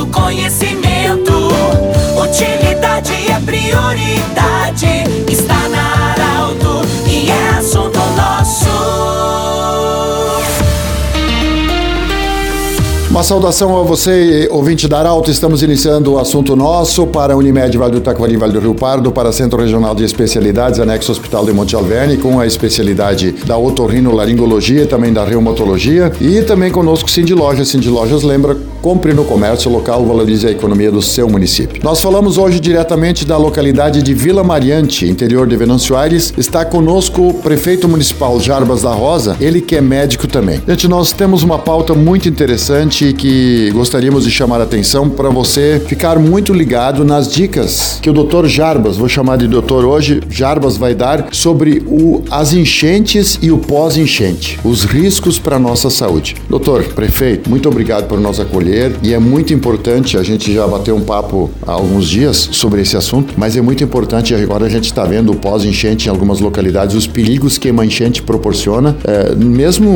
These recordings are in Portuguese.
do conhecimento. Utilidade é prioridade. Está na Arauto e é assunto nosso. Uma saudação a você, ouvinte da Arauto. Estamos iniciando o assunto nosso para Unimed Vale do Taquari, Vale do Rio Pardo, para Centro Regional de Especialidades, anexo Hospital de Monte Alverne, com a especialidade da otorrinolaringologia também da reumatologia. E também conosco Cindy Lojas. Cindy Lojas lembra, compre no comércio local, valorize a economia do seu município. Nós falamos hoje diretamente da localidade de Vila Mariante, interior de Venâncio Aires. Está conosco o prefeito municipal Jarbas da Rosa, ele que é médico também. Gente, nós temos uma pauta muito interessante que gostaríamos de chamar a atenção para você ficar muito ligado nas dicas que o Dr. Jarbas, vou chamar de doutor hoje, Jarbas vai dar sobre o, as enchentes e o pós-enchente, os riscos para nossa saúde. Doutor, prefeito, muito obrigado por nos acolher e é muito importante, a gente já bateu um papo há alguns dias sobre esse assunto, mas é muito importante, agora a gente está vendo pós-enchente em algumas localidades, os perigos que uma enchente proporciona, é, mesmo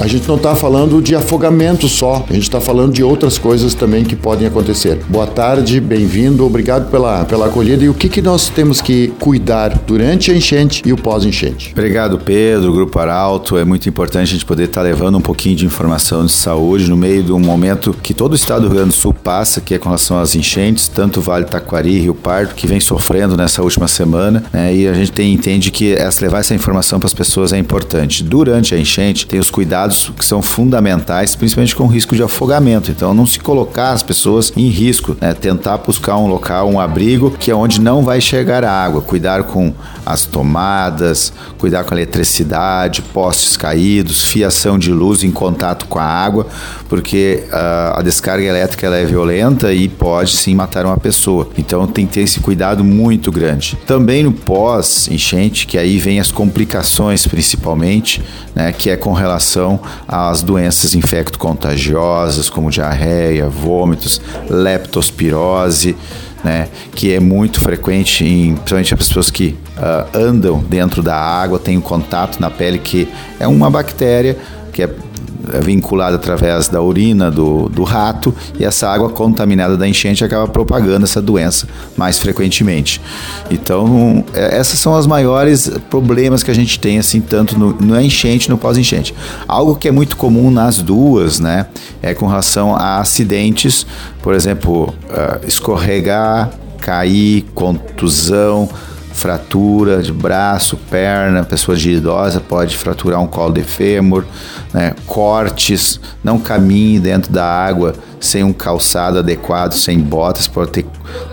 a gente não está falando de afogamento só, só, a gente está falando de outras coisas também que podem acontecer. Boa tarde, bem-vindo, obrigado pela, pela acolhida. E o que, que nós temos que cuidar durante a enchente e o pós-enchente? Obrigado, Pedro, Grupo Arauto. É muito importante a gente poder estar tá levando um pouquinho de informação de saúde no meio de um momento que todo o estado do Rio Grande do Sul passa, que é com relação às enchentes, tanto Vale Taquari e Rio Pardo, que vem sofrendo nessa última semana. Né? E a gente tem, entende que essa, levar essa informação para as pessoas é importante. Durante a enchente, tem os cuidados que são fundamentais, principalmente com risco de afogamento. Então, não se colocar as pessoas em risco, né? tentar buscar um local, um abrigo que é onde não vai chegar água. Cuidar com as tomadas, cuidar com a eletricidade, postes caídos, fiação de luz em contato com a água, porque uh, a descarga elétrica ela é violenta e pode sim matar uma pessoa. Então tem que ter esse cuidado muito grande. Também no pós-enchente, que aí vem as complicações principalmente, né, que é com relação às doenças infecto-contagiosas, como diarreia, vômitos, leptospirose, né, que é muito frequente, em, principalmente as pessoas que uh, andam dentro da água, têm um contato na pele, que é uma bactéria que é vinculada através da urina do, do rato e essa água contaminada da enchente acaba propagando essa doença mais frequentemente. Então, é, essas são as maiores problemas que a gente tem, assim, tanto no, no enchente no pós-enchente. Algo que é muito comum nas duas, né, é com relação a acidentes, por exemplo, uh, escorregar, cair, contusão, fratura de braço, perna, pessoa de idosa pode fraturar um colo de fêmur, né? cortes, não caminhe dentro da água sem um calçado adequado, sem botas, pode, ter,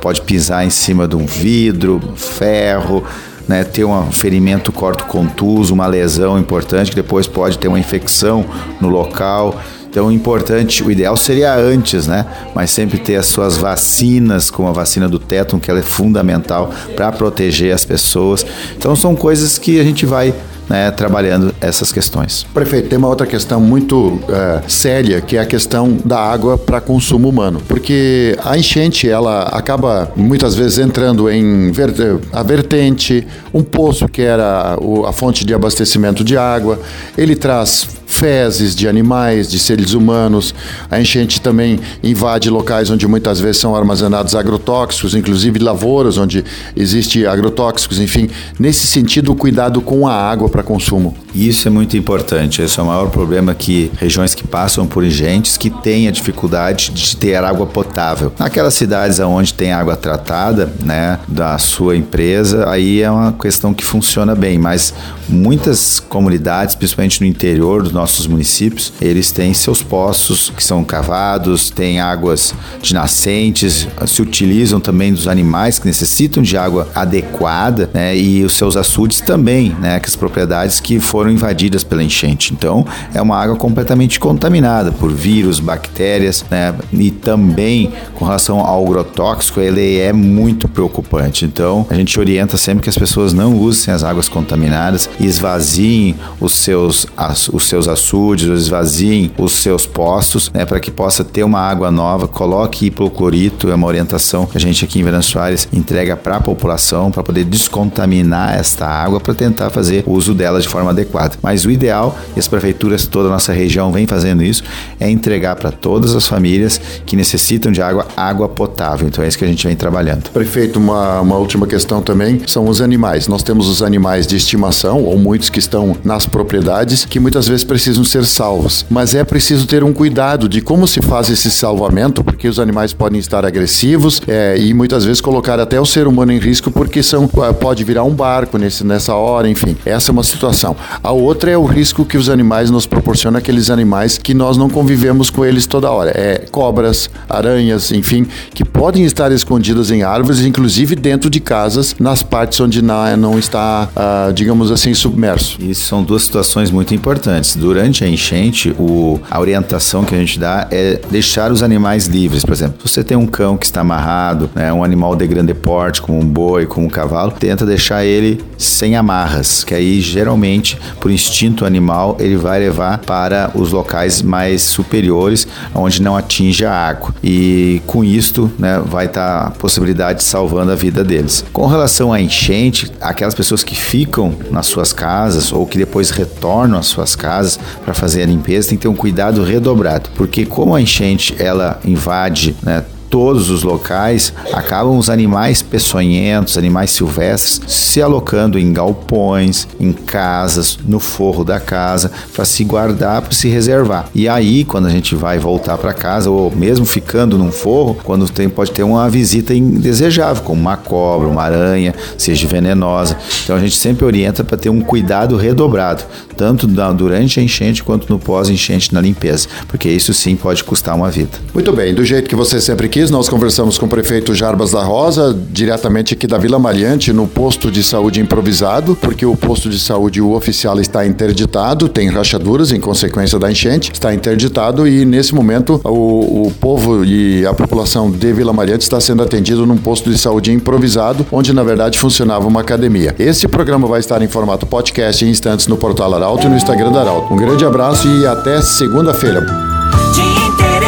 pode pisar em cima de um vidro, ferro, né, ter um ferimento corto contuso, uma lesão importante que depois pode ter uma infecção no local. Então, importante, o ideal seria antes, né? Mas sempre ter as suas vacinas, como a vacina do tétano, que ela é fundamental para proteger as pessoas. Então, são coisas que a gente vai né, trabalhando essas questões. Prefeito, tem uma outra questão muito é, séria, que é a questão da água para consumo humano. Porque a enchente, ela acaba muitas vezes entrando em ver, a vertente, um poço que era a fonte de abastecimento de água, ele traz fezes de animais, de seres humanos. A enchente também invade locais onde muitas vezes são armazenados agrotóxicos, inclusive lavouras onde existe agrotóxicos, enfim. Nesse sentido, cuidado com a água para consumo. Isso é muito importante. Esse é o maior problema que regiões que passam por enchentes que têm a dificuldade de ter água potável. Naquelas cidades onde tem água tratada, né, da sua empresa, aí é uma questão que funciona bem, mas muitas comunidades, principalmente no interior dos nossos municípios, eles têm seus poços que são cavados, têm águas de nascentes, se utilizam também dos animais que necessitam de água adequada, né, e os seus açudes também, né, que as propriedades que foram foram invadidas pela enchente. Então, é uma água completamente contaminada por vírus, bactérias, né? E também com relação ao agrotóxico, ele é muito preocupante. Então, a gente orienta sempre que as pessoas não usem as águas contaminadas, esvaziem os seus, os seus açudes, esvaziem os seus postos, né? Para que possa ter uma água nova. Coloque hipoclorito, é uma orientação que a gente aqui em Verão Soares entrega para a população para poder descontaminar esta água para tentar fazer uso delas de forma adequada. Mas o ideal, e as prefeituras toda a nossa região vem fazendo isso, é entregar para todas as famílias que necessitam de água, água potável. Então é isso que a gente vem trabalhando. Prefeito, uma, uma última questão também são os animais. Nós temos os animais de estimação, ou muitos que estão nas propriedades, que muitas vezes precisam ser salvos. Mas é preciso ter um cuidado de como se faz esse salvamento, porque os animais podem estar agressivos é, e muitas vezes colocar até o ser humano em risco, porque são, pode virar um barco nesse, nessa hora, enfim. Essa é uma situação. A outra é o risco que os animais nos proporcionam, aqueles animais que nós não convivemos com eles toda hora. É cobras, aranhas, enfim, que podem estar escondidas em árvores, inclusive dentro de casas, nas partes onde não, está, ah, digamos assim, submerso. Isso são duas situações muito importantes. Durante a enchente, o, a orientação que a gente dá é deixar os animais livres. Por exemplo, se você tem um cão que está amarrado, né, um animal de grande porte, como um boi, como um cavalo, tenta deixar ele sem amarras, que aí geralmente, por instinto animal, ele vai levar para os locais mais superiores, onde não atinge a água. E com isto, né, vai estar tá a possibilidade de salvando a vida deles. Com relação à enchente, aquelas pessoas que ficam nas suas casas ou que depois retornam às suas casas para fazer a limpeza, tem que ter um cuidado redobrado, porque como a enchente ela invade, né, todos os locais, acabam os animais peçonhentos, animais silvestres, se alocando em galpões, em casas, no forro da casa, para se guardar, para se reservar. E aí, quando a gente vai voltar para casa, ou mesmo ficando num forro, quando tem, pode ter uma visita indesejável, como uma cobra, uma aranha, seja venenosa. Então a gente sempre orienta para ter um cuidado redobrado, tanto durante a enchente quanto no pós-enchente na limpeza, porque isso sim pode custar uma vida. Muito bem, do jeito que você sempre quis nós conversamos com o prefeito Jarbas da Rosa, diretamente aqui da Vila Mariante, no posto de saúde improvisado, porque o posto de saúde, o oficial, está interditado, tem rachaduras em consequência da enchente, está interditado e nesse momento o, o povo e a população de Vila Mariante está sendo atendido num posto de saúde improvisado, onde na verdade funcionava uma academia. Este programa vai estar em formato podcast em instantes no portal Arauto e no Instagram da Arauto. Um grande abraço e até segunda-feira.